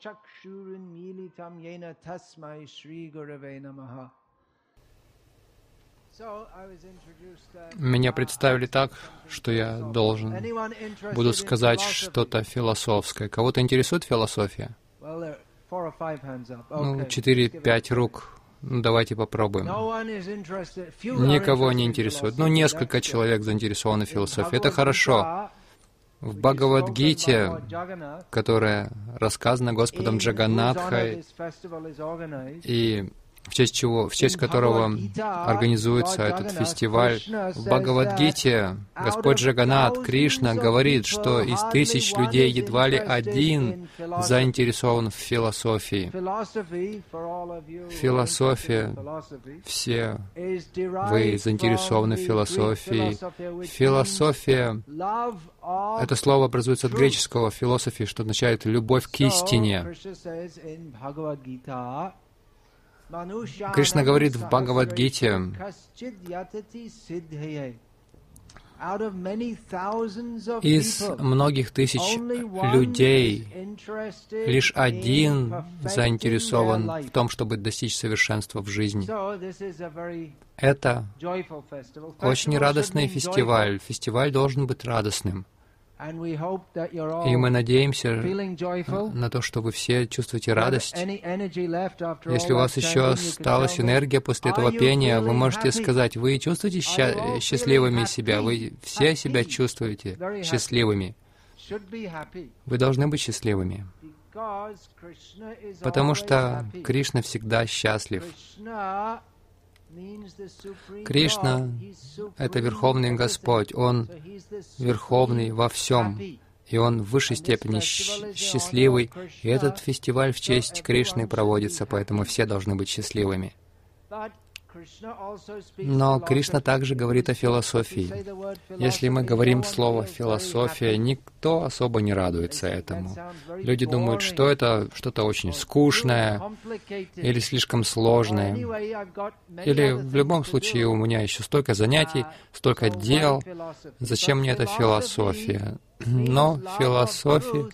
Chakshurun Militam Yena Tasmai Shri Gurave Namaha меня представили так, что я должен буду сказать что-то философское. Кого-то интересует философия? Ну, четыре-пять рук. Ну, давайте попробуем. Никого не интересует. Ну, несколько человек заинтересованы в философии. Это хорошо. В Бхагавадгите, которая рассказана Господом Джаганатхой, и в честь чего, в честь которого организуется этот фестиваль. В Бхагавадгите Господь Джаганат, Кришна, говорит, что из тысяч людей едва ли один заинтересован в философии. Философия, все вы заинтересованы в философии. Философия — это слово образуется от греческого философии, что означает «любовь к истине». Кришна говорит в Бхагавадгите, из многих тысяч людей лишь один заинтересован в том, чтобы достичь совершенства в жизни. Это очень радостный фестиваль. Фестиваль должен быть радостным. И мы надеемся на то, что вы все чувствуете радость. Если у вас еще осталась энергия после этого пения, вы можете сказать, вы чувствуете ща- счастливыми себя, вы все себя чувствуете счастливыми. Вы должны быть счастливыми, потому что Кришна всегда счастлив. Кришна — это Верховный Господь, Он Верховный во всем, и Он в высшей степени счастливый, и этот фестиваль в честь Кришны проводится, поэтому все должны быть счастливыми. Но Кришна также говорит о философии. Если мы говорим слово «философия», никто особо не радуется этому. Люди думают, что это что-то очень скучное или слишком сложное. Или в любом случае у меня еще столько занятий, столько дел. Зачем мне эта философия? Но философия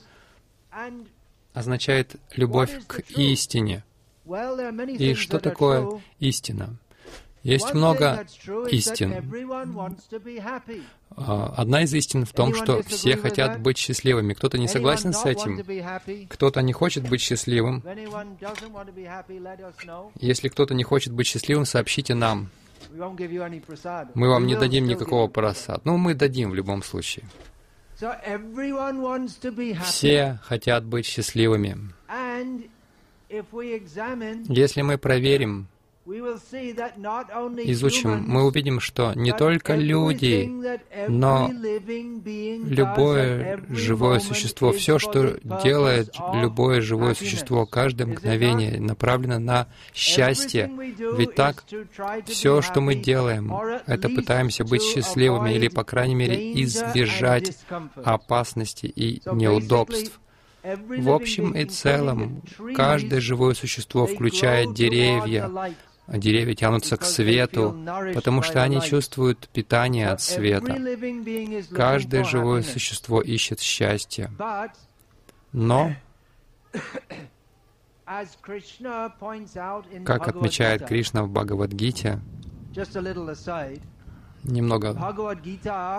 означает любовь к истине. И что такое истина? Есть много истин. А, одна из истин в том, что все хотят быть счастливыми. Кто-то не согласен с этим, кто-то не хочет быть счастливым. Если кто-то не хочет быть счастливым, сообщите нам. Мы вам не дадим никакого просад. Ну, мы дадим в любом случае. Все хотят быть счастливыми. Если мы проверим изучим, мы увидим, что не только люди, но любое живое существо, все, что делает любое живое существо, каждое мгновение направлено на счастье. Ведь так, все, что мы делаем, это пытаемся быть счастливыми или, по крайней мере, избежать опасности и неудобств. В общем и целом, каждое живое существо, включая деревья, деревья тянутся к свету, потому что они чувствуют питание от света. Каждое живое существо ищет счастья. Но, как отмечает Кришна в Бхагавадгите, немного,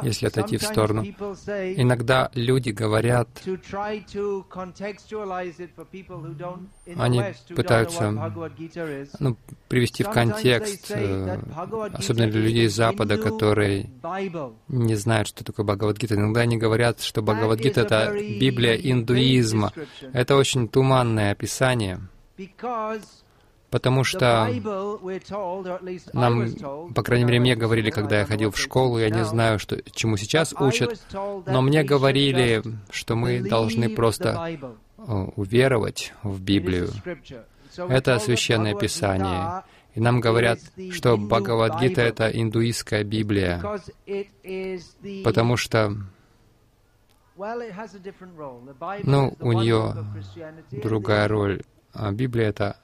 если отойти в сторону. Иногда люди говорят, они пытаются ну, привести в контекст, э, особенно для людей Запада, которые не знают, что такое Бхагавадгита. Иногда они говорят, что Бхагавадгита — это Библия индуизма. Это очень туманное описание, Потому что нам, по крайней мере, мне говорили, когда я ходил в школу, я не знаю, что, чему сейчас учат, но мне говорили, что мы должны просто уверовать в Библию. Это священное писание. И нам говорят, что Бхагавадгита — это индуистская Библия, потому что ну, у нее другая роль. А Библия — это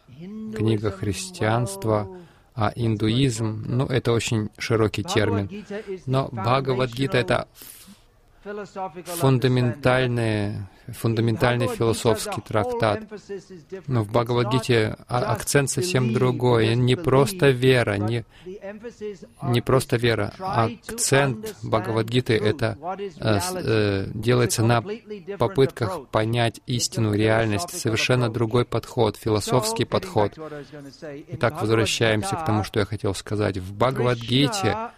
книга христианства, а индуизм, ну, это очень широкий термин. Но Бхагавадгита — это фундаментальный, фундаментальный философский трактат. Но в Бхагавадгите а, акцент совсем другой. Не просто вера, не, не просто вера. Акцент Бхагавадгиты — это э, э, делается на попытках понять истину, реальность. Совершенно другой подход, философский подход. Итак, возвращаемся к тому, что я хотел сказать. В Бхагавадгите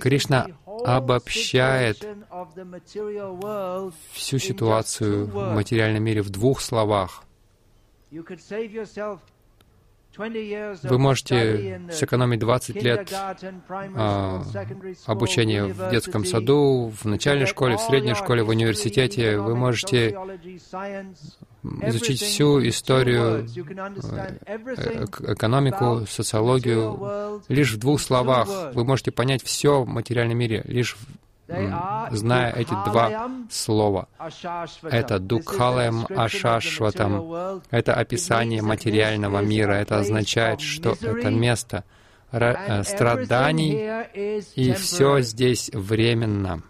Кришна обобщает всю ситуацию в материальном мире в двух словах. Вы можете сэкономить 20 лет а, обучения в детском саду, в начальной школе, в средней школе, в университете. Вы можете изучить всю историю, э, экономику, социологию. Лишь в двух словах вы можете понять все в материальном мире, лишь зная эти два слова. Это Дукхалаем Ашашватам. Это описание материального мира. Это означает, что это место э, страданий, и все здесь временно.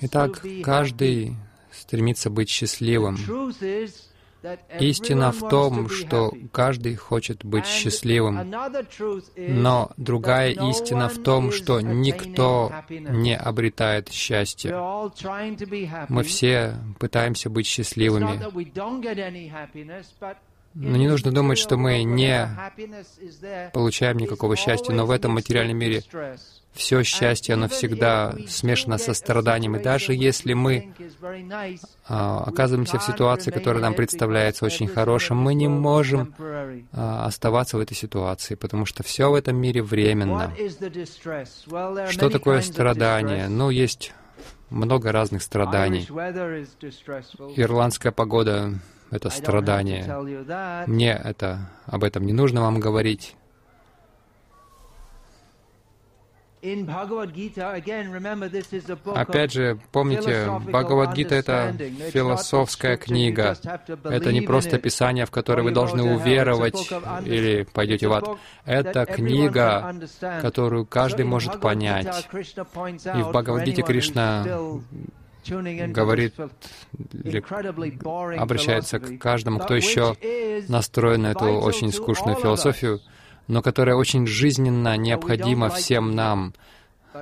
Итак, каждый стремится быть счастливым. Истина в том, что каждый хочет быть счастливым, но другая истина в том, что никто не обретает счастье. Мы все пытаемся быть счастливыми. Но не нужно думать, что мы не получаем никакого счастья, но в этом материальном мире все счастье, оно всегда смешано со страданием. И даже если мы а, оказываемся в ситуации, которая нам представляется очень хорошим, мы не можем а, оставаться в этой ситуации, потому что все в этом мире временно. Что такое страдание? Ну, есть много разных страданий. Ирландская погода — это страдание. Мне это, об этом не нужно вам говорить. Опять же, помните, Бхагавадгита — это философская книга. Это не просто писание, в которое вы должны уверовать или пойдете в ад. Это книга, которую каждый может понять. И в Бхагавадгите Кришна говорит, обращается к каждому, кто еще настроен на эту очень скучную философию, но которая очень жизненно необходима всем нам.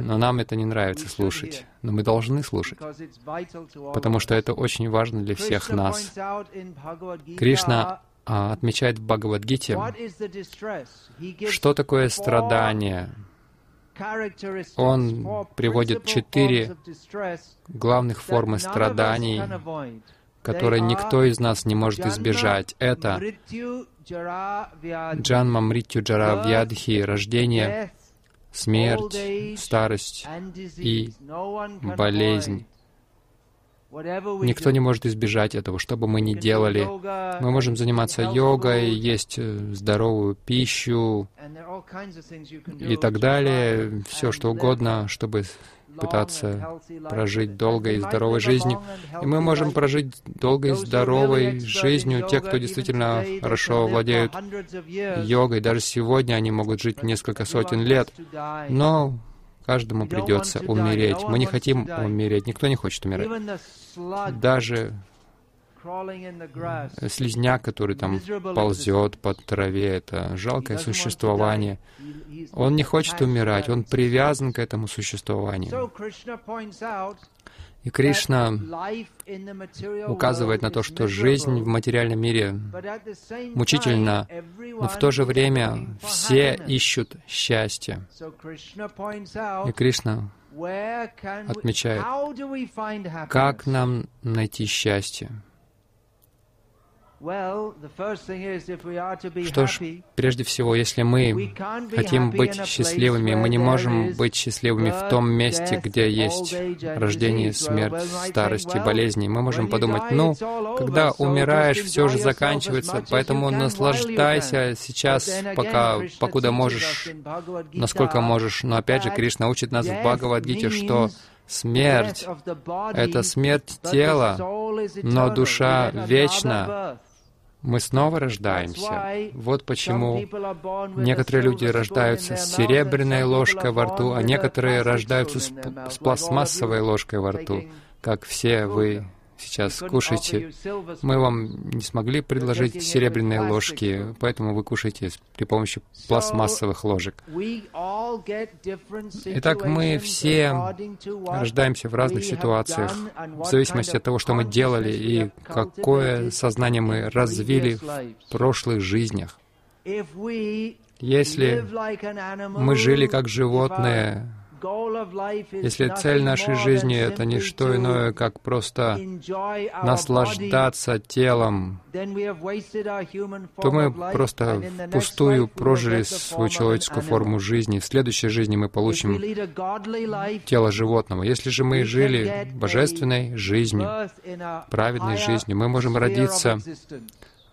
Но нам это не нравится слушать. Но мы должны слушать, потому что это очень важно для всех нас. Кришна а, отмечает в Бхагавадгите, что такое страдание. Он приводит четыре главных формы страданий, которые никто из нас не может избежать. Это Джанма Мритю Джара Вьядхи, рождение, смерть, старость и болезнь. Никто не может избежать этого, что бы мы ни делали. Мы можем заниматься йогой, есть э, здоровую пищу и так далее, все что угодно, чтобы пытаться прожить долгой и здоровой жизнью. И мы можем прожить долгой и здоровой жизнью. Те, кто действительно хорошо владеют йогой, даже сегодня они могут жить несколько сотен лет. Но каждому придется умереть. Мы не хотим умереть, никто не хочет умирать. Даже слизняк, который там ползет по траве, это жалкое существование. Он не хочет умирать, он привязан к этому существованию. И Кришна указывает на то, что жизнь в материальном мире мучительна, но в то же время все ищут счастье. И Кришна отмечает, как нам найти счастье. Что ж, прежде всего, если мы хотим быть счастливыми, мы не можем быть счастливыми в том месте, где есть рождение, смерть, старость и болезни. Мы можем подумать, ну, когда умираешь, все же заканчивается, поэтому наслаждайся сейчас, пока, покуда можешь, насколько можешь. Но опять же, Кришна учит нас в Бхагавадгите, что смерть — это смерть тела, но душа вечна. Мы снова рождаемся. Вот почему некоторые люди рождаются с серебряной ложкой во рту, а некоторые рождаются с, пластмассовой ложкой во рту, как все вы сейчас кушаете. Мы вам не смогли предложить серебряные ложки, поэтому вы кушаете при помощи пластмассовых ложек. Итак, мы все рождаемся в разных ситуациях, в зависимости от того, что мы делали и какое сознание мы развили в прошлых жизнях. Если мы жили как животные, если цель нашей жизни — это не что иное, как просто наслаждаться телом, то мы просто впустую прожили свою человеческую форму жизни. В следующей жизни мы получим тело животного. Если же мы жили божественной жизнью, праведной жизнью, мы можем родиться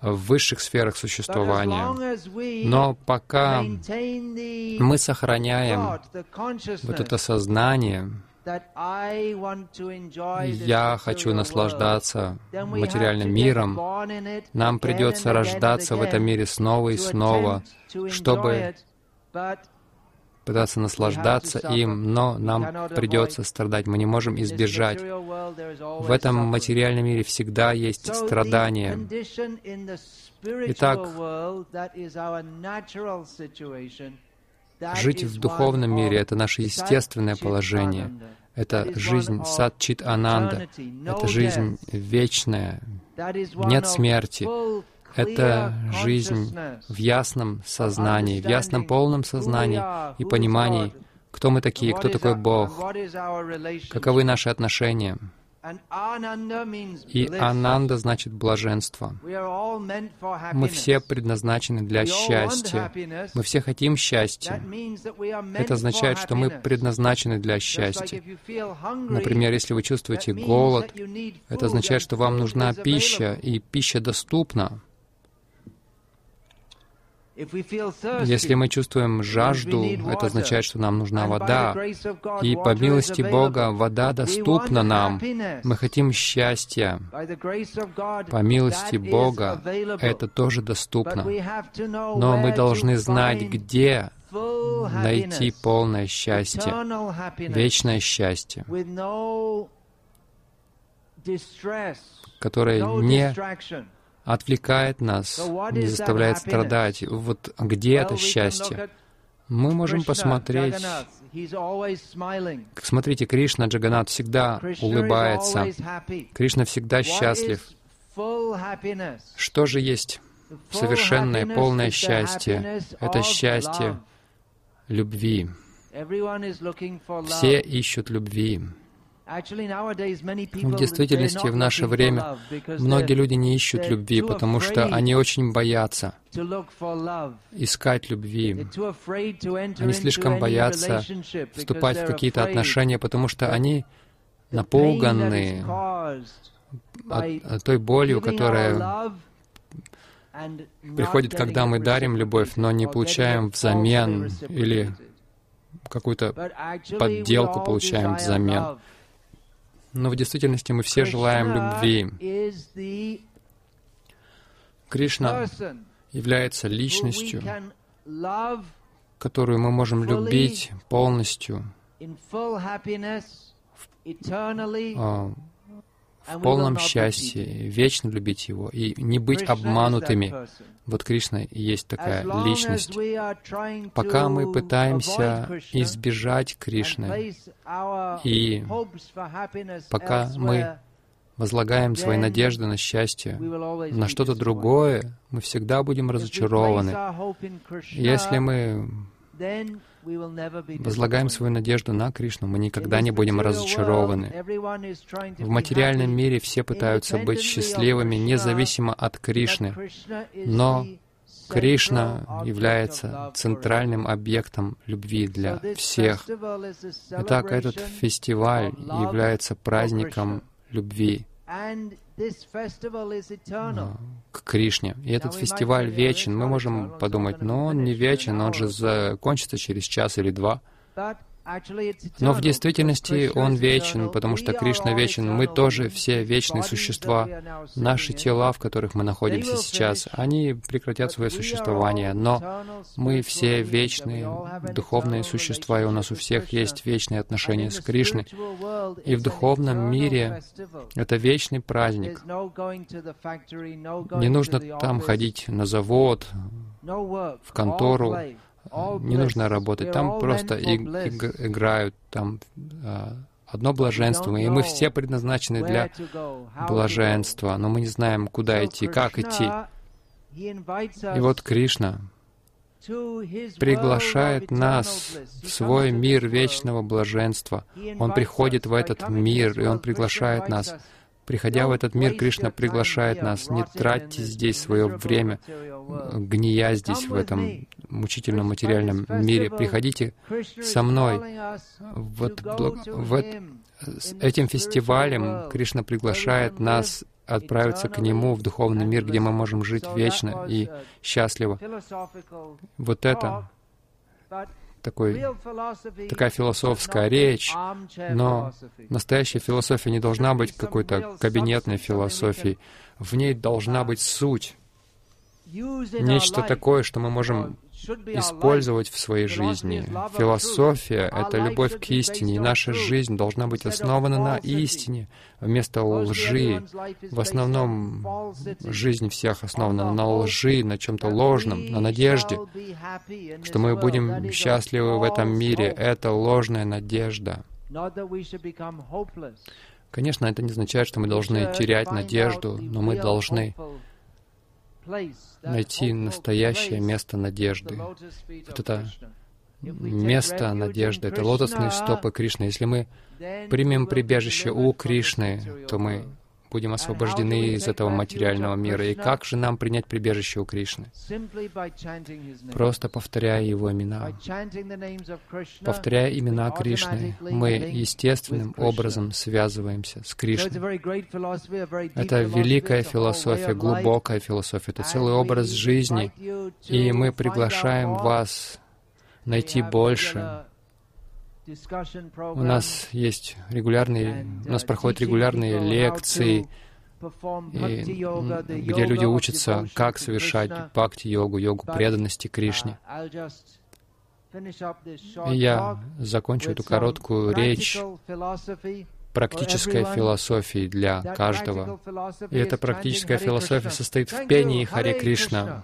в высших сферах существования. Но пока мы сохраняем вот это сознание, я хочу наслаждаться материальным миром, нам придется рождаться в этом мире снова и снова, чтобы пытаться наслаждаться им, но нам придется страдать. Мы не можем избежать. В этом материальном мире всегда есть страдания. Итак, жить в духовном мире — это наше естественное положение. Это жизнь Сат-Чит Ананда. Это жизнь вечная. Нет смерти. Это жизнь в ясном сознании, в ясном полном сознании и понимании, кто мы такие, кто такой Бог, каковы наши отношения. И Ананда значит блаженство. Мы все предназначены для счастья. Мы все хотим счастья. Это означает, что мы предназначены для счастья. Например, если вы чувствуете голод, это означает, что вам нужна пища, и пища доступна. Если мы чувствуем жажду, это означает, что нам нужна вода. И по милости Бога вода доступна нам. Мы хотим счастья. По милости Бога это тоже доступно. Но мы должны знать, где найти полное счастье, вечное счастье, которое не отвлекает нас, не заставляет страдать. Вот где это счастье? Мы можем посмотреть. Смотрите, Кришна Джаганат всегда улыбается. Кришна всегда счастлив. Что же есть совершенное, полное счастье? Это счастье любви. Все ищут любви. В действительности, в наше время многие люди не ищут любви, потому что они очень боятся искать любви. Они слишком боятся вступать в какие-то отношения, потому что они напуганы от той болью, которая приходит, когда мы дарим любовь, но не получаем взамен или какую-то подделку получаем взамен но в действительности мы все желаем любви. Кришна является личностью, которую мы можем любить полностью, в полном счастье, вечно любить Его и не быть обманутыми. Вот Кришна и есть такая личность. Пока мы пытаемся избежать Кришны, и пока мы возлагаем свои надежды на счастье, на что-то другое, мы всегда будем разочарованы. Если мы возлагаем свою надежду на Кришну, мы никогда не будем разочарованы. В материальном мире все пытаются быть счастливыми, независимо от Кришны, но Кришна является центральным объектом любви для всех. Итак, этот фестиваль является праздником любви к Кришне. И этот фестиваль вечен. Мы можем подумать, но он не вечен, он же закончится через час или два. Но в действительности Он вечен, потому что Кришна вечен. Мы тоже все вечные существа. Наши тела, в которых мы находимся сейчас, они прекратят свое существование, но мы все вечные духовные существа, и у нас у всех есть вечные отношения с Кришной. И в духовном мире это вечный праздник. Не нужно там ходить на завод, в контору, не нужно работать. Там просто играют, там а, одно блаженство, и мы все предназначены для блаженства, но мы не знаем, куда идти, как идти. И вот Кришна приглашает нас в свой мир вечного блаженства. Он приходит в этот мир, и Он приглашает нас Приходя в этот мир, Кришна приглашает нас, не тратьте здесь свое время, гния здесь, в этом мучительном материальном мире. Приходите со мной. Вот, вот этим фестивалем Кришна приглашает нас отправиться к Нему в духовный мир, где мы можем жить вечно и счастливо. Вот это такой, такая философская речь, но настоящая философия не должна быть какой-то кабинетной философией. В ней должна быть суть. Нечто такое, что мы можем использовать в своей жизни. Философия — это любовь к истине, и наша жизнь должна быть основана на истине вместо лжи. В основном жизнь всех основана на лжи, на чем-то ложном, на надежде, что мы будем счастливы в этом мире. Это ложная надежда. Конечно, это не означает, что мы должны терять надежду, но мы должны найти настоящее место надежды. Вот это место надежды — это лотосные стопы Кришны. Если мы примем прибежище у Кришны, то мы будем освобождены из этого материального мира. И как же нам принять прибежище у Кришны? Просто повторяя Его имена. Повторяя имена Кришны, мы естественным образом связываемся с Кришной. Это великая философия, глубокая философия, это целый образ жизни. И мы приглашаем вас найти больше, у нас есть регулярные, у нас проходят регулярные лекции, и, где люди учатся, как совершать бхакти-йогу, йогу преданности Кришне. И я закончу эту короткую речь практической философии для каждого. И эта практическая философия состоит в пении Харе Кришна,